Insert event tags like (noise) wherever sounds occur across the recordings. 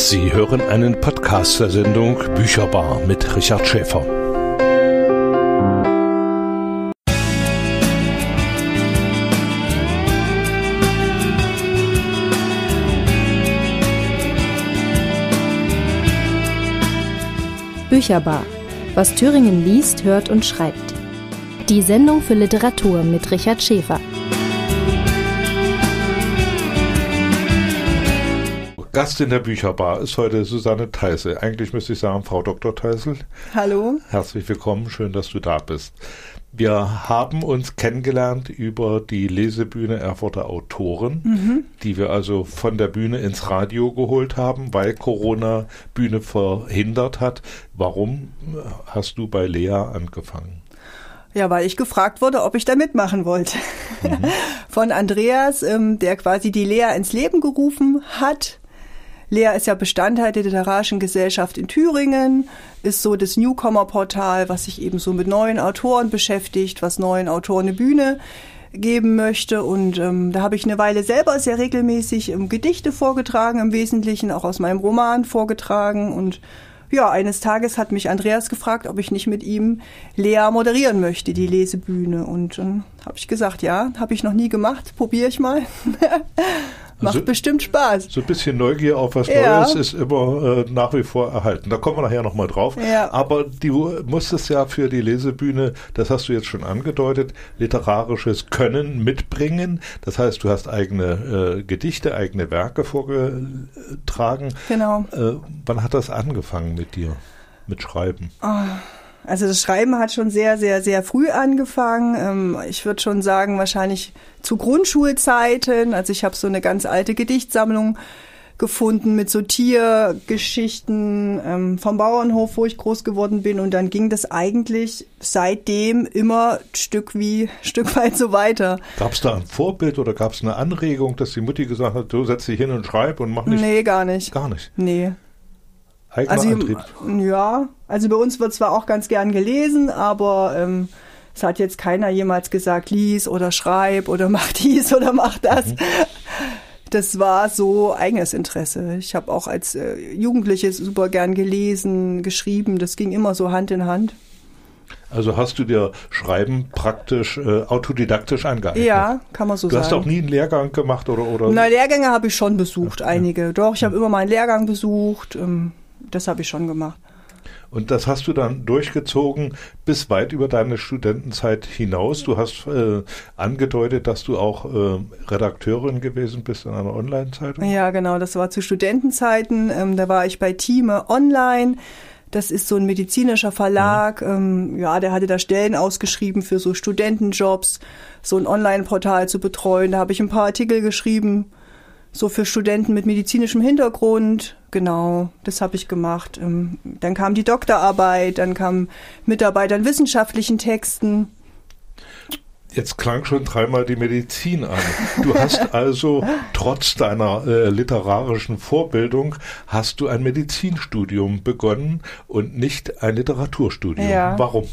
Sie hören einen Podcast der Sendung Bücherbar mit Richard Schäfer. Bücherbar. Was Thüringen liest, hört und schreibt. Die Sendung für Literatur mit Richard Schäfer. Gast in der Bücherbar ist heute Susanne Teisel. Eigentlich müsste ich sagen, Frau Dr. Teisel. Hallo. Herzlich willkommen, schön, dass du da bist. Wir haben uns kennengelernt über die Lesebühne Erfurter Autoren, mhm. die wir also von der Bühne ins Radio geholt haben, weil Corona Bühne verhindert hat. Warum hast du bei Lea angefangen? Ja, weil ich gefragt wurde, ob ich da mitmachen wollte. Mhm. (laughs) Von Andreas, ähm, der quasi die Lea ins Leben gerufen hat. Lea ist ja Bestandteil der Literarischen Gesellschaft in Thüringen, ist so das Newcomer-Portal, was sich eben so mit neuen Autoren beschäftigt, was neuen Autoren eine Bühne geben möchte. Und ähm, da habe ich eine Weile selber sehr regelmäßig ähm, Gedichte vorgetragen, im Wesentlichen auch aus meinem Roman vorgetragen. Und ja, eines Tages hat mich Andreas gefragt, ob ich nicht mit ihm Lea moderieren möchte, die Lesebühne. Und dann habe ich gesagt, ja, habe ich noch nie gemacht, probiere ich mal. (laughs) Macht also, bestimmt Spaß. So ein bisschen Neugier auf was ja. Neues ist immer äh, nach wie vor erhalten. Da kommen wir nachher nochmal drauf. Ja. Aber du musstest ja für die Lesebühne, das hast du jetzt schon angedeutet, literarisches Können mitbringen. Das heißt, du hast eigene äh, Gedichte, eigene Werke vorgetragen. Genau. Äh, wann hat das angefangen mit dir, mit Schreiben? Oh. Also das Schreiben hat schon sehr, sehr, sehr früh angefangen. Ähm, ich würde schon sagen, wahrscheinlich zu Grundschulzeiten. Also ich habe so eine ganz alte Gedichtsammlung gefunden mit so Tiergeschichten ähm, vom Bauernhof, wo ich groß geworden bin. Und dann ging das eigentlich seitdem immer Stück wie (laughs) Stück weit so weiter. Gab es da ein Vorbild oder gab es eine Anregung, dass die Mutti gesagt hat, du setz dich hin und schreib und mach nicht? Nee, gar nicht. Gar nicht? Nee. Also, Antrieb? Ja, also bei uns wird zwar auch ganz gern gelesen, aber ähm, es hat jetzt keiner jemals gesagt, lies oder schreib oder (laughs) mach dies oder mach das. Mhm. Das war so eigenes Interesse. Ich habe auch als äh, Jugendliche super gern gelesen, geschrieben. Das ging immer so Hand in Hand. Also hast du dir Schreiben praktisch äh, autodidaktisch angeeignet? Ja, kann man so du sagen. Du hast auch nie einen Lehrgang gemacht oder? oder? Na, Lehrgänge habe ich schon besucht, einige. Doch, ich habe immer mal einen Lehrgang besucht. Ähm, das habe ich schon gemacht. Und das hast du dann durchgezogen bis weit über deine Studentenzeit hinaus. Du hast äh, angedeutet, dass du auch äh, Redakteurin gewesen bist in einer Online-Zeitung. Ja, genau. Das war zu Studentenzeiten. Ähm, da war ich bei Thieme Online. Das ist so ein medizinischer Verlag. Mhm. Ähm, ja, der hatte da Stellen ausgeschrieben für so Studentenjobs, so ein Online-Portal zu betreuen. Da habe ich ein paar Artikel geschrieben so für Studenten mit medizinischem Hintergrund. Genau, das habe ich gemacht. Ähm, dann kam die Doktorarbeit, dann kam Mitarbeit an wissenschaftlichen Texten. Jetzt klang schon dreimal die Medizin an. Du hast (laughs) also trotz deiner äh, literarischen Vorbildung hast du ein Medizinstudium begonnen und nicht ein Literaturstudium. Ja. Warum?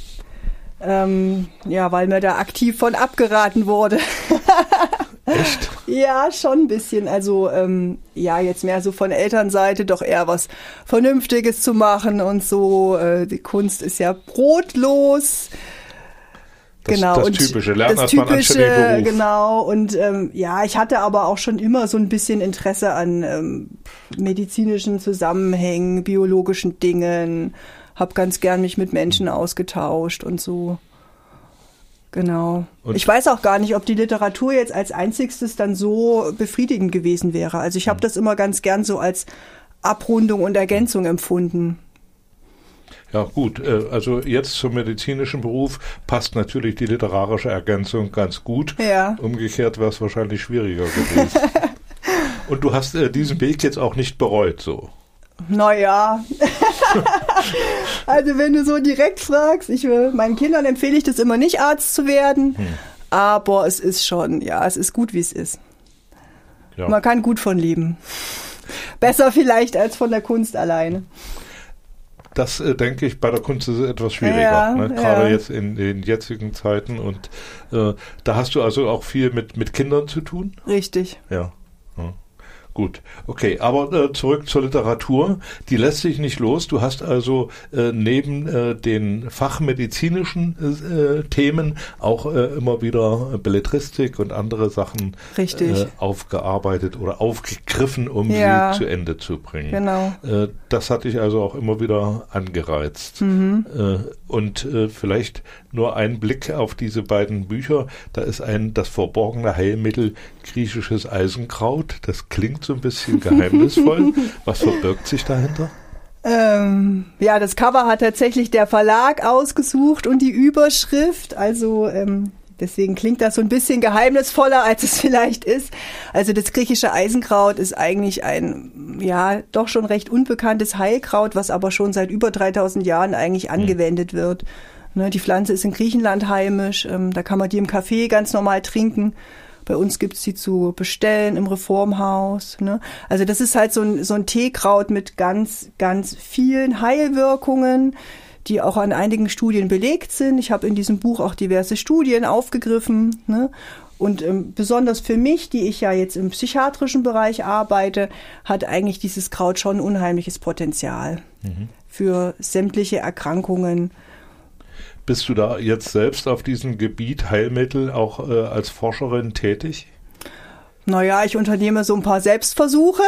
Ähm, ja, weil mir da aktiv von abgeraten wurde. (laughs) Echt? Ja, schon ein bisschen. Also ähm, ja, jetzt mehr so von Elternseite doch eher was Vernünftiges zu machen und so. Äh, die Kunst ist ja brotlos. Das, genau, das typische Lernen das typische, genau. Und ähm, ja, ich hatte aber auch schon immer so ein bisschen Interesse an ähm, medizinischen Zusammenhängen, biologischen Dingen. Hab ganz gern mich mit Menschen ausgetauscht und so. Genau. Und ich weiß auch gar nicht, ob die Literatur jetzt als einzigstes dann so befriedigend gewesen wäre. Also ich habe das immer ganz gern so als Abrundung und Ergänzung empfunden. Ja gut, äh, also jetzt zum medizinischen Beruf passt natürlich die literarische Ergänzung ganz gut. Ja. Umgekehrt wäre es wahrscheinlich schwieriger gewesen. (laughs) und du hast äh, diesen Weg jetzt auch nicht bereut, so. Naja. (laughs) also wenn du so direkt fragst, ich will, meinen Kindern empfehle ich das immer nicht, Arzt zu werden. Hm. Aber es ist schon, ja, es ist gut, wie es ist. Ja. Man kann gut von leben. Besser vielleicht als von der Kunst alleine. Das äh, denke ich, bei der Kunst ist es etwas schwieriger, ja, ne? gerade ja. jetzt in den jetzigen Zeiten. Und äh, da hast du also auch viel mit, mit Kindern zu tun? Richtig. Ja. Gut, okay, aber äh, zurück zur Literatur. Die lässt sich nicht los. Du hast also äh, neben äh, den fachmedizinischen äh, Themen auch äh, immer wieder Belletristik und andere Sachen äh, aufgearbeitet oder aufgegriffen, um ja. sie zu Ende zu bringen. Genau. Das hat dich also auch immer wieder angereizt. Mhm. Und vielleicht nur ein Blick auf diese beiden Bücher. Da ist ein das verborgene Heilmittel griechisches Eisenkraut. Das klingt so ein bisschen geheimnisvoll. (laughs) Was verbirgt sich dahinter? Ähm, ja, das Cover hat tatsächlich der Verlag ausgesucht und die Überschrift. Also ähm, deswegen klingt das so ein bisschen geheimnisvoller, als es (laughs) vielleicht ist. Also das griechische Eisenkraut ist eigentlich ein, ja, doch schon recht unbekanntes Heilkraut, was aber schon seit über 3000 Jahren eigentlich angewendet wird. Ne, die Pflanze ist in Griechenland heimisch, ähm, da kann man die im Café ganz normal trinken. Bei uns gibt's die zu bestellen im Reformhaus. Ne? Also das ist halt so ein, so ein Teekraut mit ganz, ganz vielen Heilwirkungen, die auch an einigen Studien belegt sind. Ich habe in diesem Buch auch diverse Studien aufgegriffen. Ne? Und ähm, besonders für mich, die ich ja jetzt im psychiatrischen Bereich arbeite, hat eigentlich dieses Kraut schon ein unheimliches Potenzial mhm. für sämtliche Erkrankungen bist du da jetzt selbst auf diesem Gebiet Heilmittel auch äh, als Forscherin tätig? Naja, ich unternehme so ein paar Selbstversuche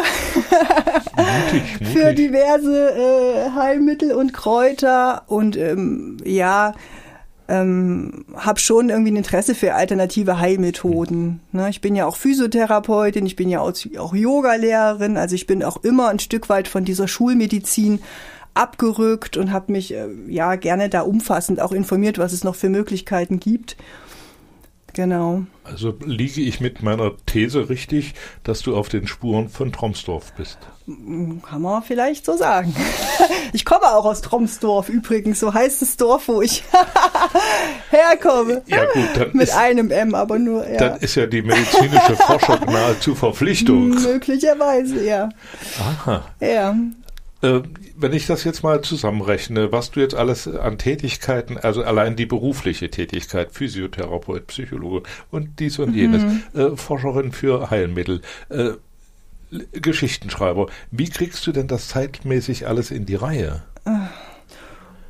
mutig, (laughs) mutig. für diverse äh, Heilmittel und Kräuter und ähm, ja, ähm, habe schon irgendwie ein Interesse für alternative Heilmethoden. Ne? Ich bin ja auch Physiotherapeutin, ich bin ja auch, auch Yoga-Lehrerin, also ich bin auch immer ein Stück weit von dieser Schulmedizin abgerückt und habe mich äh, ja gerne da umfassend auch informiert, was es noch für Möglichkeiten gibt. Genau. Also liege ich mit meiner These richtig, dass du auf den Spuren von Tromsdorf bist? Kann man vielleicht so sagen. (laughs) Ich komme auch aus Tromsdorf übrigens, so heißt das Dorf, wo ich (laughs) herkomme. Ja gut, dann mit ist, einem M, aber nur. Ja. Dann ist ja die medizinische Forschung (laughs) nahezu Verpflichtung. Möglicherweise, ja. Aha. Ja. Äh, wenn ich das jetzt mal zusammenrechne, was du jetzt alles an Tätigkeiten, also allein die berufliche Tätigkeit, Physiotherapeut, Psychologe und dies und jenes, mhm. äh, Forscherin für Heilmittel, äh, Geschichtenschreiber, wie kriegst du denn das zeitmäßig alles in die Reihe?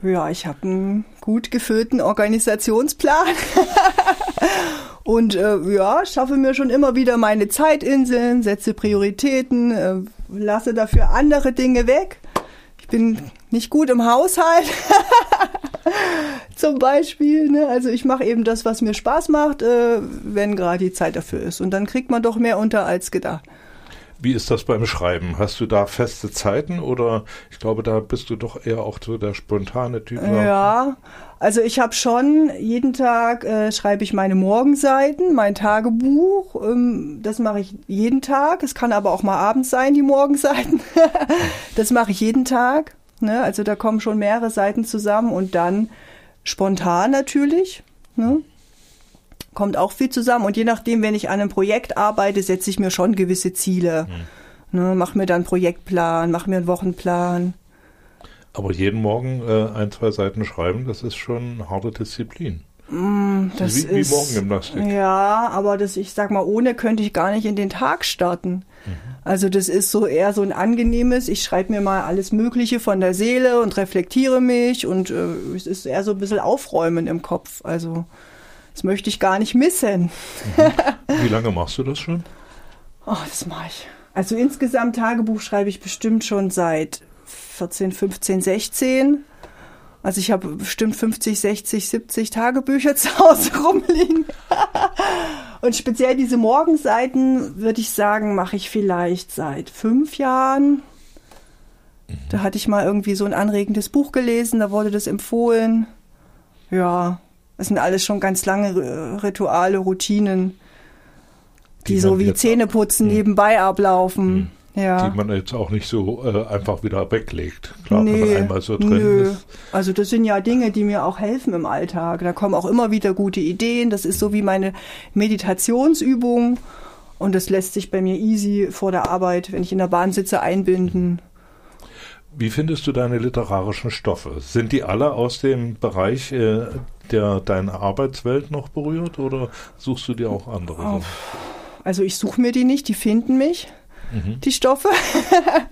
Ja, ich habe einen gut gefüllten Organisationsplan. (laughs) Und äh, ja, schaffe mir schon immer wieder meine Zeitinseln, setze Prioritäten, äh, lasse dafür andere Dinge weg. Ich bin nicht gut im Haushalt. (laughs) Zum Beispiel. Ne? Also ich mache eben das, was mir Spaß macht, äh, wenn gerade die Zeit dafür ist. Und dann kriegt man doch mehr unter als gedacht. Wie ist das beim Schreiben? Hast du da feste Zeiten oder ich glaube, da bist du doch eher auch so der spontane Typ? Ja, also ich habe schon jeden Tag äh, schreibe ich meine Morgenseiten, mein Tagebuch. Ähm, das mache ich jeden Tag. Es kann aber auch mal abends sein, die Morgenseiten. (laughs) das mache ich jeden Tag. Ne? Also da kommen schon mehrere Seiten zusammen und dann spontan natürlich. Ne? Kommt auch viel zusammen. Und je nachdem, wenn ich an einem Projekt arbeite, setze ich mir schon gewisse Ziele. Mhm. Ne, mach mir dann einen Projektplan, mach mir einen Wochenplan. Aber jeden Morgen äh, ein, zwei Seiten schreiben, das ist schon eine harte Disziplin. Mm, das wie, ist, wie Morgengymnastik. Ja, aber das, ich sag mal, ohne könnte ich gar nicht in den Tag starten. Mhm. Also das ist so eher so ein angenehmes, ich schreibe mir mal alles Mögliche von der Seele und reflektiere mich und äh, es ist eher so ein bisschen Aufräumen im Kopf. Also das möchte ich gar nicht missen. Mhm. Wie lange machst du das schon? Oh, das mache ich. Also insgesamt Tagebuch schreibe ich bestimmt schon seit 14, 15, 16. Also ich habe bestimmt 50, 60, 70 Tagebücher (laughs) zu Hause rumliegen. Und speziell diese Morgenseiten, würde ich sagen, mache ich vielleicht seit fünf Jahren. Mhm. Da hatte ich mal irgendwie so ein anregendes Buch gelesen, da wurde das empfohlen. Ja, das sind alles schon ganz lange Rituale, Routinen, die, die so wie Zähneputzen hm. nebenbei ablaufen. Hm. Ja. Die man jetzt auch nicht so äh, einfach wieder weglegt. Klar, nee, wenn man einmal so drin nö. ist. Also das sind ja Dinge, die mir auch helfen im Alltag. Da kommen auch immer wieder gute Ideen. Das ist so wie meine Meditationsübung. Und das lässt sich bei mir easy vor der Arbeit, wenn ich in der Bahn sitze, einbinden. Wie findest du deine literarischen Stoffe? Sind die alle aus dem Bereich, äh, der deine Arbeitswelt noch berührt oder suchst du dir auch andere? Oh. Also ich suche mir die nicht, die finden mich. mhm. die Stoffe.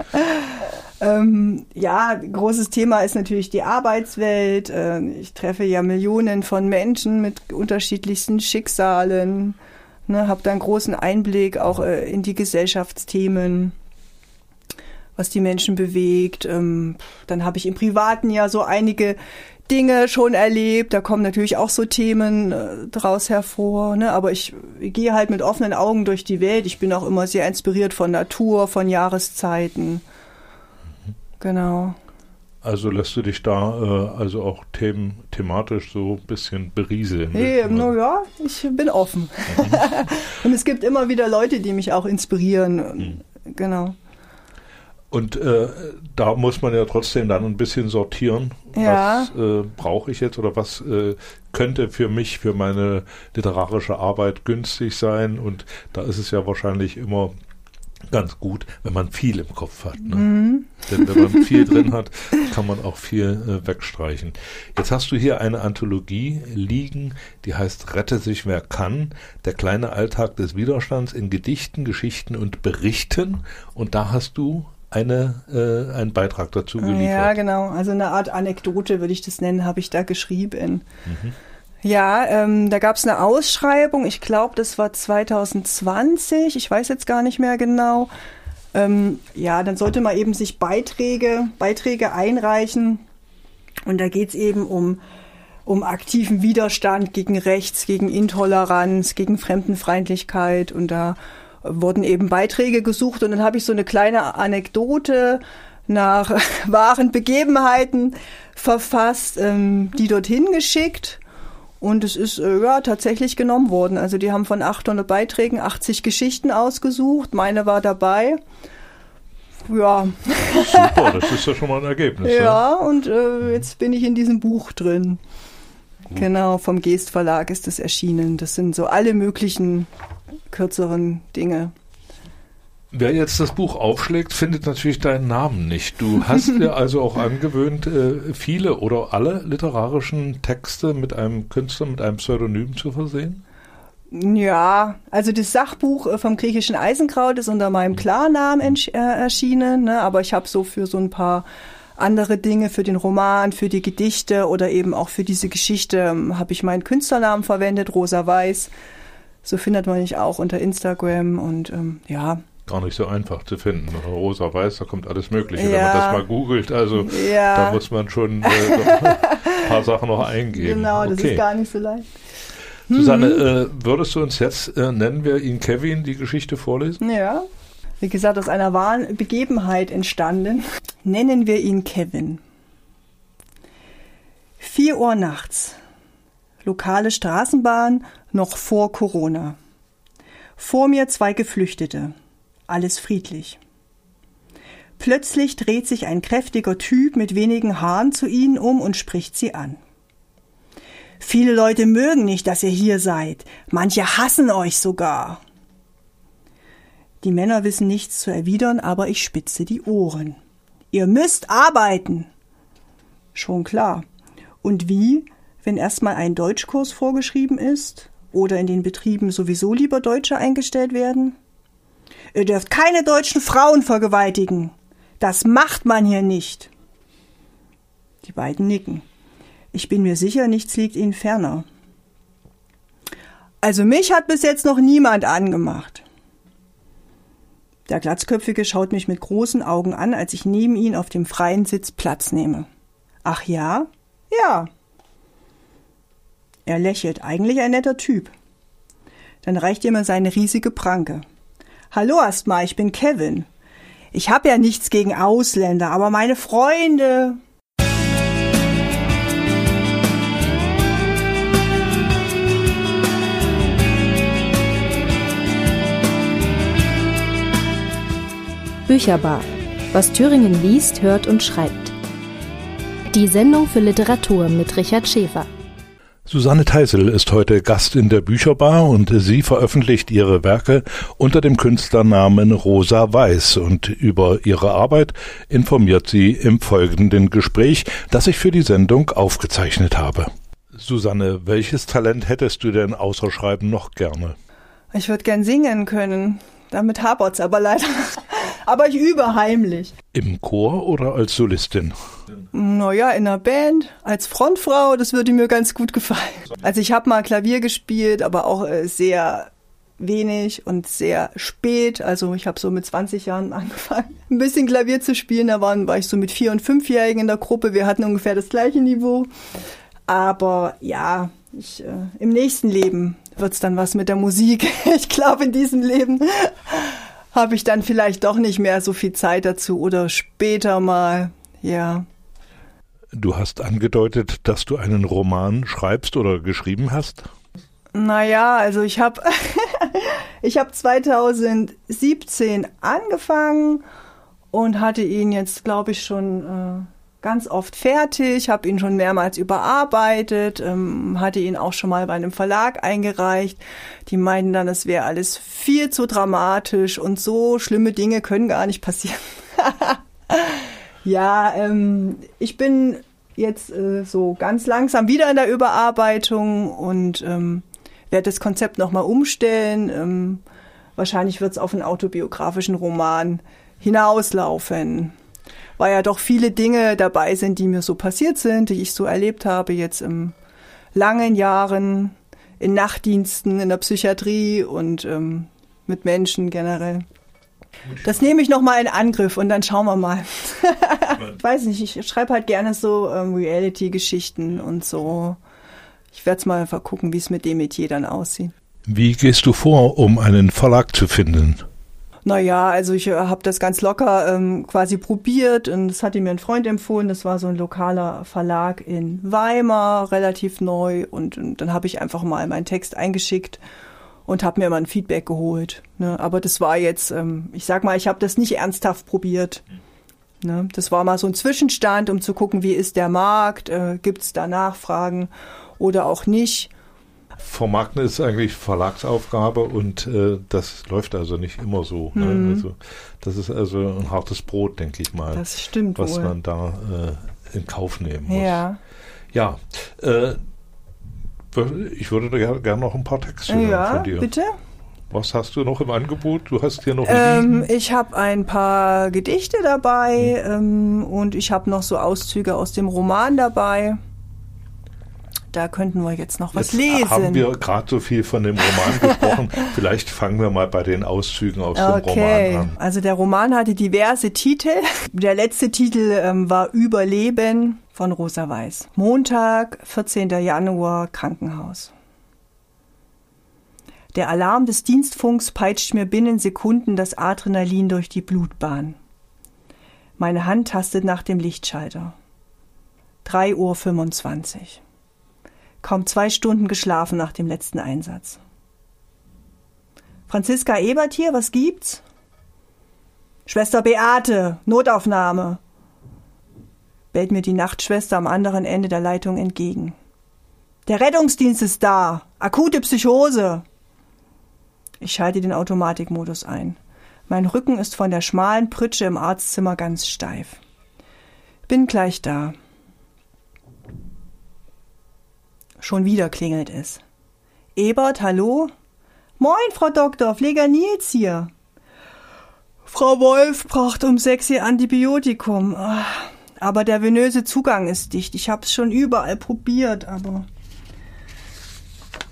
(laughs) ähm, ja, großes Thema ist natürlich die Arbeitswelt. Äh, ich treffe ja Millionen von Menschen mit unterschiedlichsten Schicksalen. Ne, habe da einen großen Einblick auch äh, in die Gesellschaftsthemen was die Menschen bewegt. Ähm, dann habe ich im Privaten ja so einige Dinge schon erlebt. Da kommen natürlich auch so Themen äh, draus hervor. Ne? Aber ich, ich gehe halt mit offenen Augen durch die Welt. Ich bin auch immer sehr inspiriert von Natur, von Jahreszeiten. Genau. Also lässt du dich da äh, also auch them thematisch so ein bisschen berieseln? Nee, naja, ich bin offen. Mhm. (laughs) Und es gibt immer wieder Leute, die mich auch inspirieren. Mhm. Genau. Und äh, da muss man ja trotzdem dann ein bisschen sortieren, ja. was äh, brauche ich jetzt oder was äh, könnte für mich, für meine literarische Arbeit günstig sein. Und da ist es ja wahrscheinlich immer ganz gut, wenn man viel im Kopf hat. Ne? Mhm. Denn wenn man viel drin hat, kann man auch viel äh, wegstreichen. Jetzt hast du hier eine Anthologie liegen, die heißt Rette sich wer kann, der kleine Alltag des Widerstands in Gedichten, Geschichten und Berichten. Und da hast du eine, äh, einen Beitrag dazu geliefert. Ja, genau. Also eine Art Anekdote würde ich das nennen, habe ich da geschrieben. Mhm. Ja, ähm, da gab es eine Ausschreibung, ich glaube, das war 2020, ich weiß jetzt gar nicht mehr genau. Ähm, ja, dann sollte man eben sich Beiträge, Beiträge einreichen. Und da geht es eben um, um aktiven Widerstand gegen Rechts, gegen Intoleranz, gegen Fremdenfeindlichkeit. Und da wurden eben Beiträge gesucht und dann habe ich so eine kleine Anekdote nach (laughs) wahren Begebenheiten verfasst, ähm, die dorthin geschickt. Und es ist äh, ja tatsächlich genommen worden. Also die haben von 800 Beiträgen 80 Geschichten ausgesucht. Meine war dabei. Ja. Super, das ist ja schon mal ein Ergebnis. Ja, (laughs) ja. und äh, jetzt bin ich in diesem Buch drin. Genau, vom Geest Verlag ist es erschienen. Das sind so alle möglichen kürzeren Dinge. Wer jetzt das Buch aufschlägt, findet natürlich deinen Namen nicht. Du hast (laughs) dir also auch angewöhnt, äh, viele oder alle literarischen Texte mit einem Künstler, mit einem Pseudonym zu versehen? Ja, also das Sachbuch äh, vom griechischen Eisenkraut ist unter meinem Klarnamen äh, erschienen, ne? aber ich habe so für so ein paar andere Dinge, für den Roman, für die Gedichte oder eben auch für diese Geschichte ähm, habe ich meinen Künstlernamen verwendet, Rosa Weiß. So findet man mich auch unter Instagram und ähm, ja. Gar nicht so einfach zu finden. Rosa Weiß, da kommt alles Mögliche, ja. wenn man das mal googelt. Also ja. da muss man schon äh, ein (laughs) paar Sachen noch eingeben. Genau, das okay. ist gar nicht so leicht. Susanne, mhm. äh, würdest du uns jetzt, äh, nennen wir ihn Kevin, die Geschichte vorlesen? Ja. Wie gesagt, aus einer wahren Begebenheit entstanden. Nennen wir ihn Kevin. Vier Uhr nachts. Lokale Straßenbahn noch vor Corona. Vor mir zwei Geflüchtete. Alles friedlich. Plötzlich dreht sich ein kräftiger Typ mit wenigen Haaren zu ihnen um und spricht sie an. Viele Leute mögen nicht, dass ihr hier seid. Manche hassen euch sogar. Die Männer wissen nichts zu erwidern, aber ich spitze die Ohren. Ihr müsst arbeiten. Schon klar. Und wie, wenn erstmal ein Deutschkurs vorgeschrieben ist? oder in den Betrieben sowieso lieber Deutsche eingestellt werden? Ihr dürft keine deutschen Frauen vergewaltigen. Das macht man hier nicht. Die beiden nicken. Ich bin mir sicher, nichts liegt ihnen ferner. Also mich hat bis jetzt noch niemand angemacht. Der Glatzköpfige schaut mich mit großen Augen an, als ich neben ihn auf dem freien Sitz Platz nehme. Ach ja? Ja, er lächelt, eigentlich ein netter Typ. Dann reicht er mir seine riesige Pranke. Hallo erstmal, ich bin Kevin. Ich hab ja nichts gegen Ausländer, aber meine Freunde. Bücherbar. Was Thüringen liest, hört und schreibt. Die Sendung für Literatur mit Richard Schäfer. Susanne Teisel ist heute Gast in der Bücherbar und sie veröffentlicht ihre Werke unter dem Künstlernamen Rosa Weiß und über ihre Arbeit informiert sie im folgenden Gespräch, das ich für die Sendung aufgezeichnet habe. Susanne, welches Talent hättest du denn außer Schreiben noch gerne? Ich würde gern singen können. Damit hapert's aber leider. Aber ich übe heimlich. Im Chor oder als Solistin? Naja, in einer Band, als Frontfrau, das würde mir ganz gut gefallen. Also ich habe mal Klavier gespielt, aber auch äh, sehr wenig und sehr spät. Also ich habe so mit 20 Jahren (laughs) angefangen, ein bisschen Klavier zu spielen. Da waren, war ich so mit vier- und fünfjährigen in der Gruppe. Wir hatten ungefähr das gleiche Niveau. Aber ja, ich, äh, im nächsten Leben wird's dann was mit der Musik. (laughs) Ich glaube, in diesem Leben habe ich dann vielleicht doch nicht mehr so viel Zeit dazu oder später mal, ja. Du hast angedeutet, dass du einen Roman schreibst oder geschrieben hast? Naja, also ich habe (laughs) ich hab 2017 angefangen und hatte ihn jetzt, glaube ich, schon äh, ganz oft fertig, habe ihn schon mehrmals überarbeitet, ähm, hatte ihn auch schon mal bei einem Verlag eingereicht. Die meinten dann, es wäre alles viel zu dramatisch und so schlimme Dinge können gar nicht passieren. (laughs) ja, ähm, ich bin jetzt äh, so ganz langsam wieder in der Überarbeitung und ähm, werde das Konzept nochmal umstellen. Ähm, wahrscheinlich wird es auf einen autobiografischen Roman hinauslaufen weil ja doch viele Dinge dabei sind, die mir so passiert sind, die ich so erlebt habe jetzt in langen Jahren in Nachtdiensten in der Psychiatrie und ähm, mit Menschen generell. Das nehme ich nochmal in Angriff und dann schauen wir mal. ich (laughs) weiß nicht, ich schreibe halt gerne so ähm, Reality-Geschichten und so. Ich werde es mal einfach gucken, wie es mit dem Metier dann aussieht. Wie gehst du vor, um einen Verlag zu finden? Naja, also ich äh, habe das ganz locker ähm, quasi probiert und das hatte mir ein Freund empfohlen. Das war so ein lokaler Verlag in Weimar, relativ neu. Und, und dann habe ich einfach mal meinen Text eingeschickt und habe mir mal ein Feedback geholt. Ne? Aber das war jetzt, ähm, ich sag mal, ich habe das nicht ernsthaft probiert. Ne? Das war mal so ein Zwischenstand, um zu gucken, wie ist der Markt, äh, gibt es da Nachfragen oder auch nicht. Vermarkten ist eigentlich Verlagsaufgabe und äh, das läuft also nicht immer so. Ne? Mhm. Also, das ist also ein hartes Brot, denke ich mal. Das stimmt. Was wohl. man da äh, in Kauf nehmen muss. Ja. Ja. Äh, ich würde da gerne noch ein paar Texte hören ja, von dir. bitte. Was hast du noch im Angebot? Du hast hier noch ähm, Ich habe ein paar Gedichte dabei hm. ähm, und ich habe noch so Auszüge aus dem Roman dabei da könnten wir jetzt noch was jetzt lesen. Haben wir gerade so viel von dem Roman (laughs) gesprochen? Vielleicht fangen wir mal bei den Auszügen aus okay. dem Roman an. Also der Roman hatte diverse Titel. Der letzte Titel ähm, war Überleben von Rosa Weiß. Montag, 14. Januar, Krankenhaus. Der Alarm des Dienstfunks peitscht mir binnen Sekunden das Adrenalin durch die Blutbahn. Meine Hand tastet nach dem Lichtschalter. 3.25 Uhr kaum zwei Stunden geschlafen nach dem letzten Einsatz. Franziska Ebert hier, was gibt's? Schwester Beate, Notaufnahme, bellt mir die Nachtschwester am anderen Ende der Leitung entgegen. Der Rettungsdienst ist da. Akute Psychose. Ich schalte den Automatikmodus ein. Mein Rücken ist von der schmalen Pritsche im Arztzimmer ganz steif. Bin gleich da. Schon wieder klingelt es. Ebert, hallo? Moin, Frau Doktor, Pfleger Nils hier. Frau Wolf braucht um sechs ihr Antibiotikum. Ah, aber der venöse Zugang ist dicht. Ich hab's schon überall probiert, aber.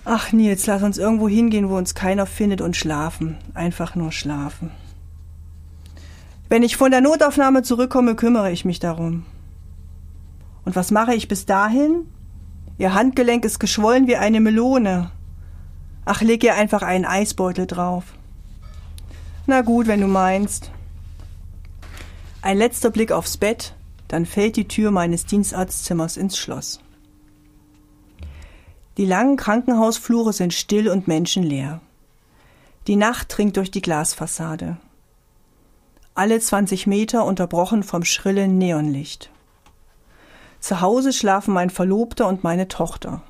Ach, Nils, lass uns irgendwo hingehen, wo uns keiner findet und schlafen. Einfach nur schlafen. Wenn ich von der Notaufnahme zurückkomme, kümmere ich mich darum. Und was mache ich bis dahin? Ihr Handgelenk ist geschwollen wie eine Melone. Ach, leg ihr einfach einen Eisbeutel drauf. Na gut, wenn du meinst. Ein letzter Blick aufs Bett, dann fällt die Tür meines Dienstarztzimmers ins Schloss. Die langen Krankenhausflure sind still und menschenleer. Die Nacht dringt durch die Glasfassade. Alle 20 Meter unterbrochen vom schrillen Neonlicht. Zu Hause schlafen mein Verlobter und meine Tochter.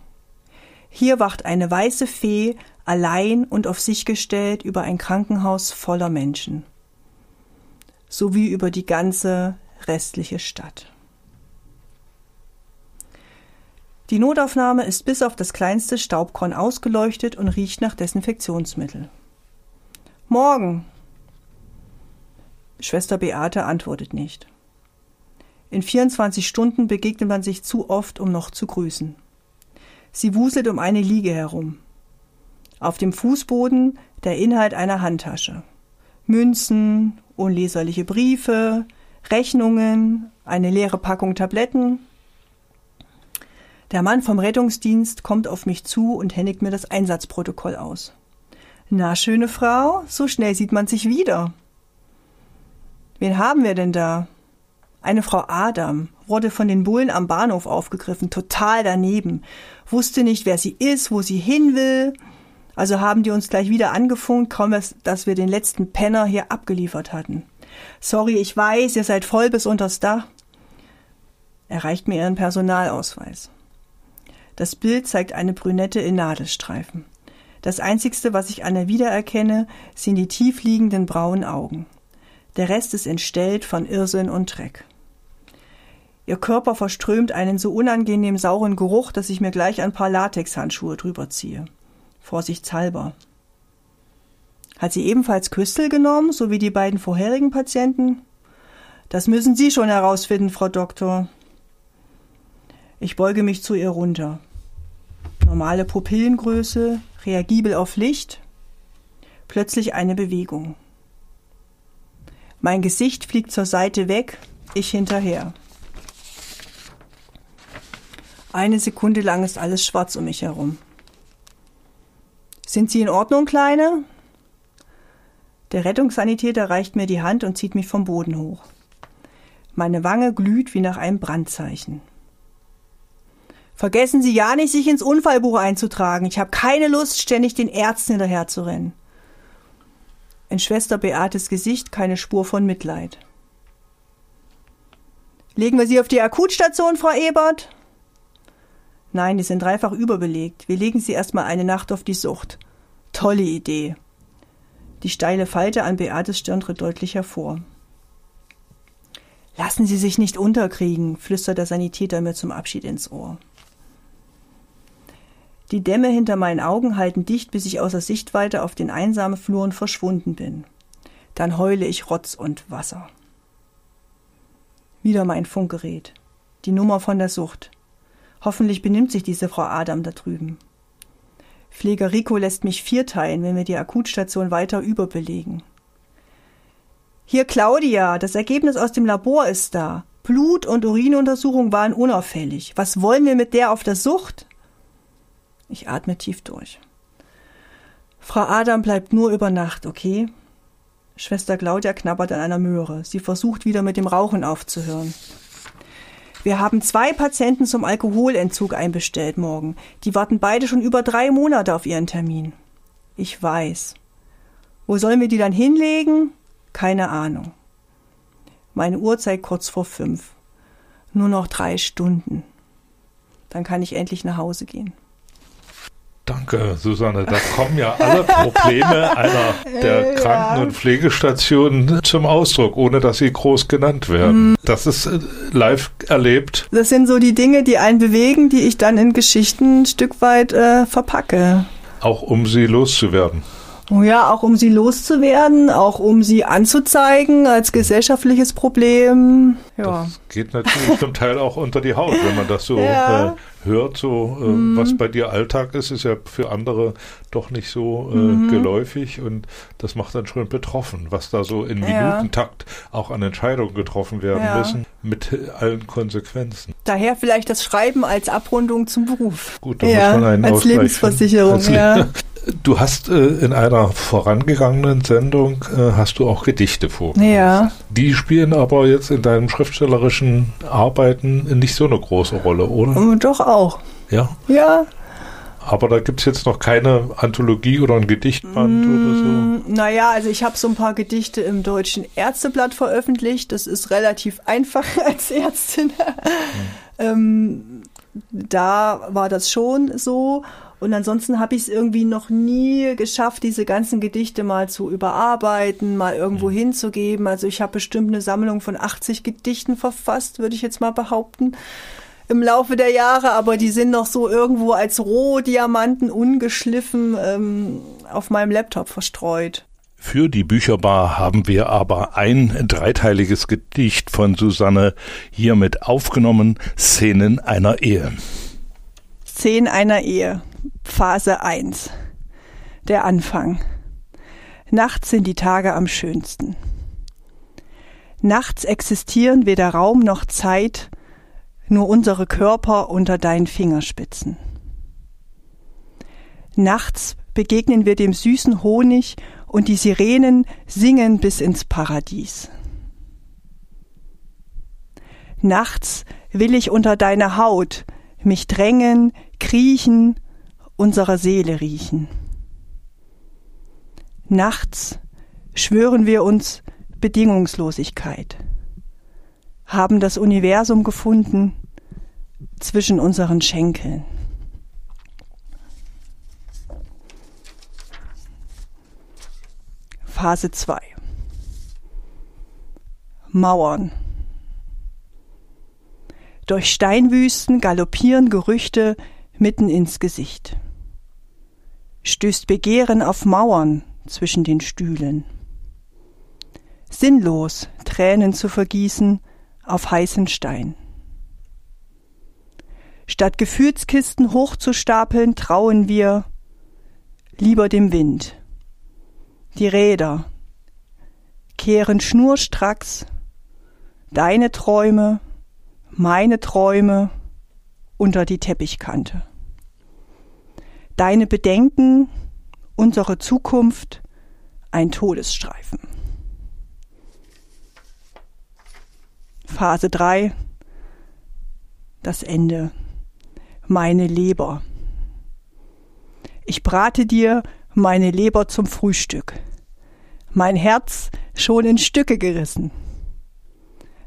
Hier wacht eine weiße Fee allein und auf sich gestellt über ein Krankenhaus voller Menschen. Sowie über die ganze restliche Stadt. Die Notaufnahme ist bis auf das kleinste Staubkorn ausgeleuchtet und riecht nach Desinfektionsmittel. Morgen. Schwester Beate antwortet nicht. In 24 Stunden begegnet man sich zu oft, um noch zu grüßen. Sie wuselt um eine Liege herum. Auf dem Fußboden der Inhalt einer Handtasche. Münzen, unleserliche Briefe, Rechnungen, eine leere Packung Tabletten. Der Mann vom Rettungsdienst kommt auf mich zu und händigt mir das Einsatzprotokoll aus. Na, schöne Frau, so schnell sieht man sich wieder. Wen haben wir denn da? Eine Frau Adam wurde von den Bullen am Bahnhof aufgegriffen, total daneben, wusste nicht, wer sie ist, wo sie hin will. Also haben die uns gleich wieder angefunkt, kaum dass wir den letzten Penner hier abgeliefert hatten. Sorry, ich weiß, ihr seid voll bis unters Dach. Er reicht mir ihren Personalausweis. Das Bild zeigt eine Brünette in Nadelstreifen. Das einzigste, was ich an ihr wiedererkenne, sind die tiefliegenden braunen Augen. Der Rest ist entstellt von Irrsinn und Dreck. Ihr Körper verströmt einen so unangenehm sauren Geruch, dass ich mir gleich ein paar Latexhandschuhe drüber ziehe. Vorsichtshalber. Hat sie ebenfalls Küstel genommen, so wie die beiden vorherigen Patienten? Das müssen Sie schon herausfinden, Frau Doktor. Ich beuge mich zu ihr runter. Normale Pupillengröße, reagibel auf Licht. Plötzlich eine Bewegung. Mein Gesicht fliegt zur Seite weg, ich hinterher. Eine Sekunde lang ist alles schwarz um mich herum. Sind Sie in Ordnung, Kleine? Der Rettungssanitäter reicht mir die Hand und zieht mich vom Boden hoch. Meine Wange glüht wie nach einem Brandzeichen. Vergessen Sie ja nicht, sich ins Unfallbuch einzutragen. Ich habe keine Lust, ständig den Ärzten hinterher zu rennen. In Schwester Beates Gesicht keine Spur von Mitleid. Legen wir Sie auf die Akutstation, Frau Ebert? Nein, die sind dreifach überbelegt. Wir legen Sie erstmal eine Nacht auf die Sucht. Tolle Idee. Die steile Falte an Beates Stirn tritt deutlich hervor. Lassen Sie sich nicht unterkriegen, flüstert der Sanitäter mir zum Abschied ins Ohr. Die Dämme hinter meinen Augen halten dicht, bis ich außer Sichtweite auf den einsamen Fluren verschwunden bin. Dann heule ich Rotz und Wasser. Wieder mein Funkgerät. Die Nummer von der Sucht. Hoffentlich benimmt sich diese Frau Adam da drüben. Pfleger Rico lässt mich vierteilen, wenn wir die Akutstation weiter überbelegen. Hier Claudia, das Ergebnis aus dem Labor ist da. Blut- und Urinuntersuchung waren unauffällig. Was wollen wir mit der auf der Sucht? Ich atme tief durch. Frau Adam bleibt nur über Nacht, okay? Schwester Claudia knabbert an einer Möhre. Sie versucht wieder mit dem Rauchen aufzuhören. Wir haben zwei Patienten zum Alkoholentzug einbestellt morgen. Die warten beide schon über drei Monate auf ihren Termin. Ich weiß. Wo sollen wir die dann hinlegen? Keine Ahnung. Meine Uhr zeigt kurz vor fünf. Nur noch drei Stunden. Dann kann ich endlich nach Hause gehen. Danke, Susanne. Da kommen ja alle Probleme einer der Kranken- und Pflegestationen zum Ausdruck, ohne dass sie groß genannt werden. Mhm. Das ist äh, live erlebt. Das sind so die Dinge, die einen bewegen, die ich dann in Geschichten ein Stück weit äh, verpacke. Auch um sie loszuwerden. Ja, auch um sie loszuwerden, auch um sie anzuzeigen als gesellschaftliches Problem. Ja. Das geht natürlich zum Teil auch unter die Haut, wenn man das so ja. äh, hört, so äh, mhm. was bei dir Alltag ist, ist ja für andere doch nicht so äh, mhm. geläufig und das macht dann schon betroffen, was da so in ja. Minutentakt auch an Entscheidungen getroffen werden ja. müssen, mit allen Konsequenzen. Daher vielleicht das Schreiben als Abrundung zum Beruf. Gut, da muss man einen als Ausgleich Lebensversicherung, als ja. Du hast äh, in einer vorangegangenen Sendung äh, hast du auch Gedichte vorgelesen. Ja. Die spielen aber jetzt in deinem schriftstellerischen Arbeiten nicht so eine große Rolle, oder? Ähm, doch auch. Ja. Ja. Aber da gibt es jetzt noch keine Anthologie oder ein Gedichtband mm, oder so? Naja, also ich habe so ein paar Gedichte im Deutschen Ärzteblatt veröffentlicht. Das ist relativ (laughs) einfach als Ärztin. Hm. ähm, da war das schon so. Und ansonsten habe ich es irgendwie noch nie geschafft, diese ganzen Gedichte mal zu überarbeiten, mal irgendwo mhm. hinzugeben. Also ich habe bestimmt eine Sammlung von 80 Gedichten verfasst, würde ich jetzt mal behaupten, im Laufe der Jahre, aber die sind noch so irgendwo als Rohdiamanten ungeschliffen ähm, auf meinem Laptop verstreut. Für die Bücherbar haben wir aber ein dreiteiliges Gedicht von Susanne hiermit aufgenommen, Szenen einer Ehe. Szenen einer Ehe, Phase 1. Der Anfang. Nachts sind die Tage am schönsten. Nachts existieren weder Raum noch Zeit, nur unsere Körper unter deinen Fingerspitzen. Nachts begegnen wir dem süßen Honig und die Sirenen singen bis ins Paradies. Nachts will ich unter deine Haut mich drängen, kriechen, unserer Seele riechen. Nachts schwören wir uns Bedingungslosigkeit, haben das Universum gefunden zwischen unseren Schenkeln. Phase 2 Mauern Durch Steinwüsten galoppieren Gerüchte mitten ins Gesicht. Stößt Begehren auf Mauern zwischen den Stühlen. Sinnlos Tränen zu vergießen auf heißen Stein. Statt Gefühlskisten hochzustapeln, trauen wir lieber dem Wind die Räder kehren schnurstracks deine Träume, meine Träume unter die Teppichkante. Deine Bedenken, unsere Zukunft, ein Todesstreifen. Phase 3, das Ende. Meine Leber. Ich brate dir meine Leber zum Frühstück, mein Herz schon in Stücke gerissen.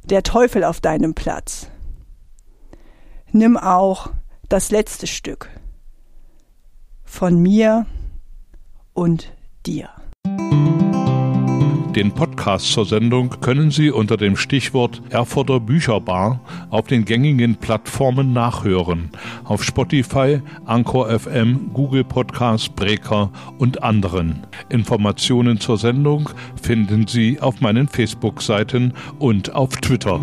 Der Teufel auf deinem Platz. Nimm auch das letzte Stück von mir und dir. Den Podcast zur Sendung können Sie unter dem Stichwort Erfurter Bücherbar auf den gängigen Plattformen nachhören. Auf Spotify, Anchor FM, Google Podcast, Breaker und anderen. Informationen zur Sendung finden Sie auf meinen Facebook-Seiten und auf Twitter.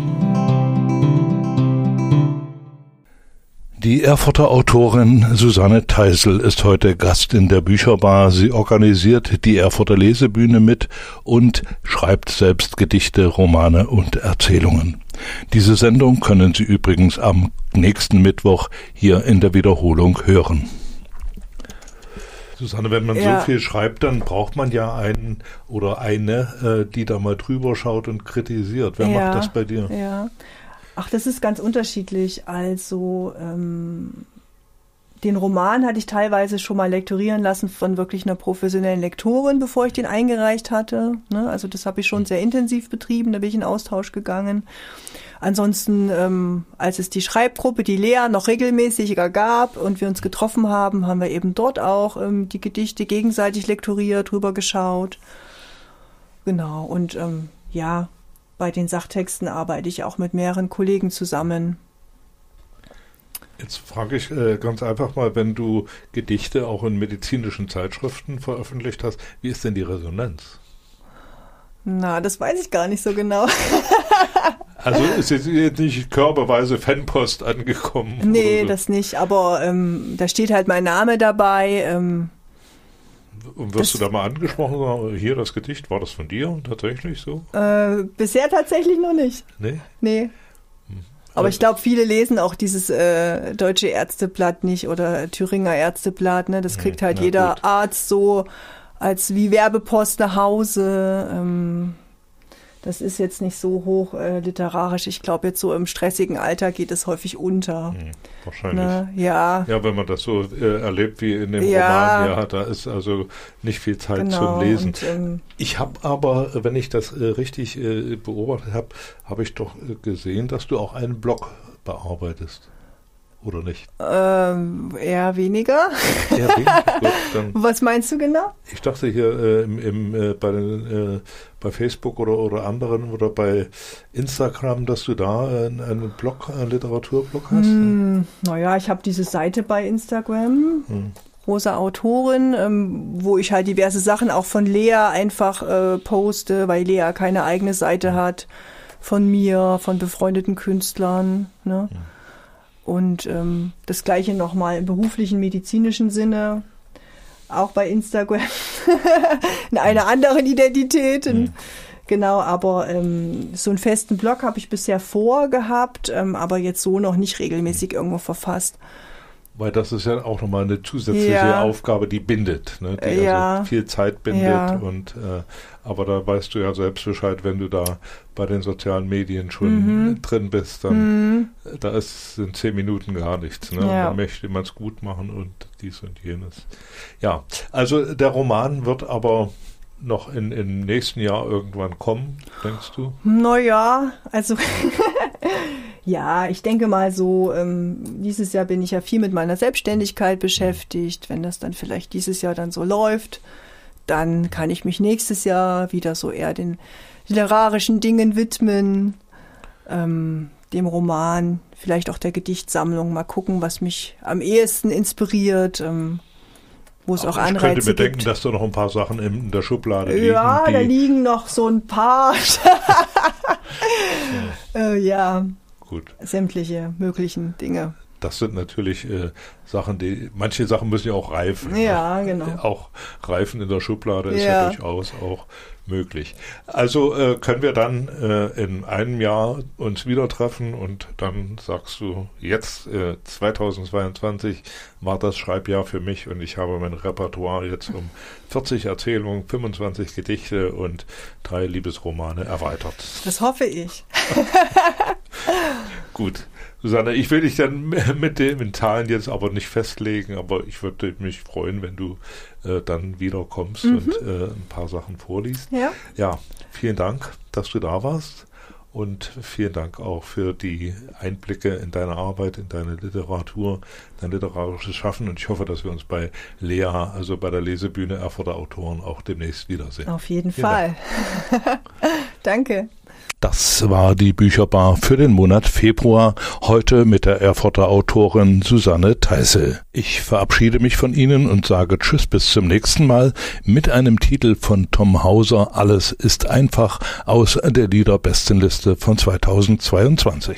Die Erfurter Autorin Susanne Teisel ist heute Gast in der Bücherbar. Sie organisiert die Erfurter Lesebühne mit und schreibt selbst Gedichte, Romane und Erzählungen. Diese Sendung können Sie übrigens am nächsten Mittwoch hier in der Wiederholung hören. Susanne, wenn man ja. so viel schreibt, dann braucht man ja einen oder eine, äh, die da mal drüber schaut und kritisiert. Wer ja, macht das bei dir? Ja. Ach, das ist ganz unterschiedlich. Also ähm, den Roman hatte ich teilweise schon mal lektorieren lassen von wirklich einer professionellen Lektorin, bevor ich den eingereicht hatte. Ne? Also das habe ich schon sehr intensiv betrieben, da bin ich in Austausch gegangen. Ansonsten, ähm, als es die Schreibgruppe, die Lea noch regelmäßiger gab und wir uns getroffen haben, haben wir eben dort auch ähm, die Gedichte gegenseitig lektoriert, drüber geschaut. Genau, und ähm, ja, bei den Sachtexten arbeite ich auch mit mehreren Kollegen zusammen. Jetzt frage ich äh, ganz einfach mal, wenn du Gedichte auch in medizinischen Zeitschriften veröffentlicht hast, wie ist denn die Resonanz? Na, das weiß ich gar nicht so genau. (laughs) also ist jetzt nicht körperweise Fanpost angekommen? Nee, so. das nicht, aber ähm, da steht halt mein Name dabei. Ähm, und wirst das, du da mal angesprochen, hier das Gedicht, war das von dir tatsächlich so? Äh, bisher tatsächlich noch nicht. Nee? Nee. Hm. Aber ich glaube, viele lesen auch dieses äh, Deutsche Ärzteblatt nicht oder Thüringer Ärzteblatt. Ne? Das kriegt halt ja, jeder gut. Arzt so als wie Werbepost nach Hause. Ähm, das ist jetzt nicht so hoch äh, literarisch. Ich glaube, jetzt so im stressigen Alter geht es häufig unter. Hm, wahrscheinlich. Ne? Ja. Ja, wenn man das so äh, erlebt wie in dem ja. Roman, ja, da ist also nicht viel Zeit genau. zum Lesen. Und, ähm, ich habe aber, wenn ich das äh, richtig äh, beobachtet habe, habe ich doch äh, gesehen, dass du auch einen Blog bearbeitest oder nicht? Ähm, eher weniger. Eher weniger? (laughs) Gut, Was meinst du genau? Ich dachte hier äh, im, im, äh, bei, den, äh, bei Facebook oder, oder anderen oder bei Instagram, dass du da äh, einen Blog, einen Literaturblog hast. Hm, naja, ich habe diese Seite bei Instagram. Hm. Rosa Autorin, ähm, wo ich halt diverse Sachen auch von Lea einfach äh, poste, weil Lea keine eigene Seite hat, von mir, von befreundeten Künstlern. Ne? Ja. Und ähm, das gleiche nochmal im beruflichen, medizinischen Sinne, auch bei Instagram, (laughs) in einer anderen Identität. In, Genau, aber ähm, so einen festen Blog habe ich bisher vorgehabt, ähm, aber jetzt so noch nicht regelmäßig irgendwo verfasst. Weil das ist ja auch nochmal eine zusätzliche ja. Aufgabe, die bindet, ne? die ja. also viel Zeit bindet. Ja. Und äh, aber da weißt du ja selbst Bescheid, wenn du da bei den sozialen Medien schon mhm. drin bist, dann mhm. da ist in zehn Minuten gar nichts. Ne? Da möchte man es gut machen und dies und jenes. Ja, also der Roman wird aber noch in, im nächsten Jahr irgendwann kommen, denkst du? Naja, also (laughs) ja, ich denke mal so, ähm, dieses Jahr bin ich ja viel mit meiner Selbstständigkeit beschäftigt. Wenn das dann vielleicht dieses Jahr dann so läuft, dann kann ich mich nächstes Jahr wieder so eher den literarischen Dingen widmen, ähm, dem Roman, vielleicht auch der Gedichtsammlung, mal gucken, was mich am ehesten inspiriert. Ähm, wo es auch Anreize gibt. Ich könnte mir denken, dass da noch ein paar Sachen in der Schublade liegen. Ja, da liegen noch so ein paar. (laughs) Äh, ja. Gut. Sämtliche möglichen Dinge. Das sind natürlich äh, Sachen, die manche Sachen müssen ja auch reifen. Ja, genau. (laughs) Auch reifen in der Schublade ist ja, ja durchaus auch möglich. Also äh, können wir dann äh, in einem Jahr uns wieder treffen und dann sagst du, jetzt äh, 2022 war das Schreibjahr für mich und ich habe mein Repertoire jetzt um 40 Erzählungen, 25 Gedichte und drei Liebesromane erweitert. Das hoffe ich. (laughs) (laughs) Gut. Susanne, ich will dich dann (laughs) mit den Zahlen jetzt aber nicht festlegen, aber ich würde mich freuen, wenn du äh, dann wiederkommst mhm. und äh, ein paar Sachen vorliest. Ja. ja, vielen Dank, dass du da warst. Und vielen Dank auch für die Einblicke in deine Arbeit, in deine Literatur, dein literarisches Schaffen. Und ich hoffe, dass wir uns bei Lea, also bei der Lesebühne Erfurter Autoren, auch demnächst wiedersehen. Auf jeden vielen Fall. Dank. (laughs) Danke. Das war die Bücherbar für den Monat Februar, heute mit der Erfurter Autorin Susanne Teisel. Ich verabschiede mich von Ihnen und sage Tschüss bis zum nächsten Mal mit einem Titel von Tom Hauser Alles ist einfach aus der Liederbestenliste von 2022.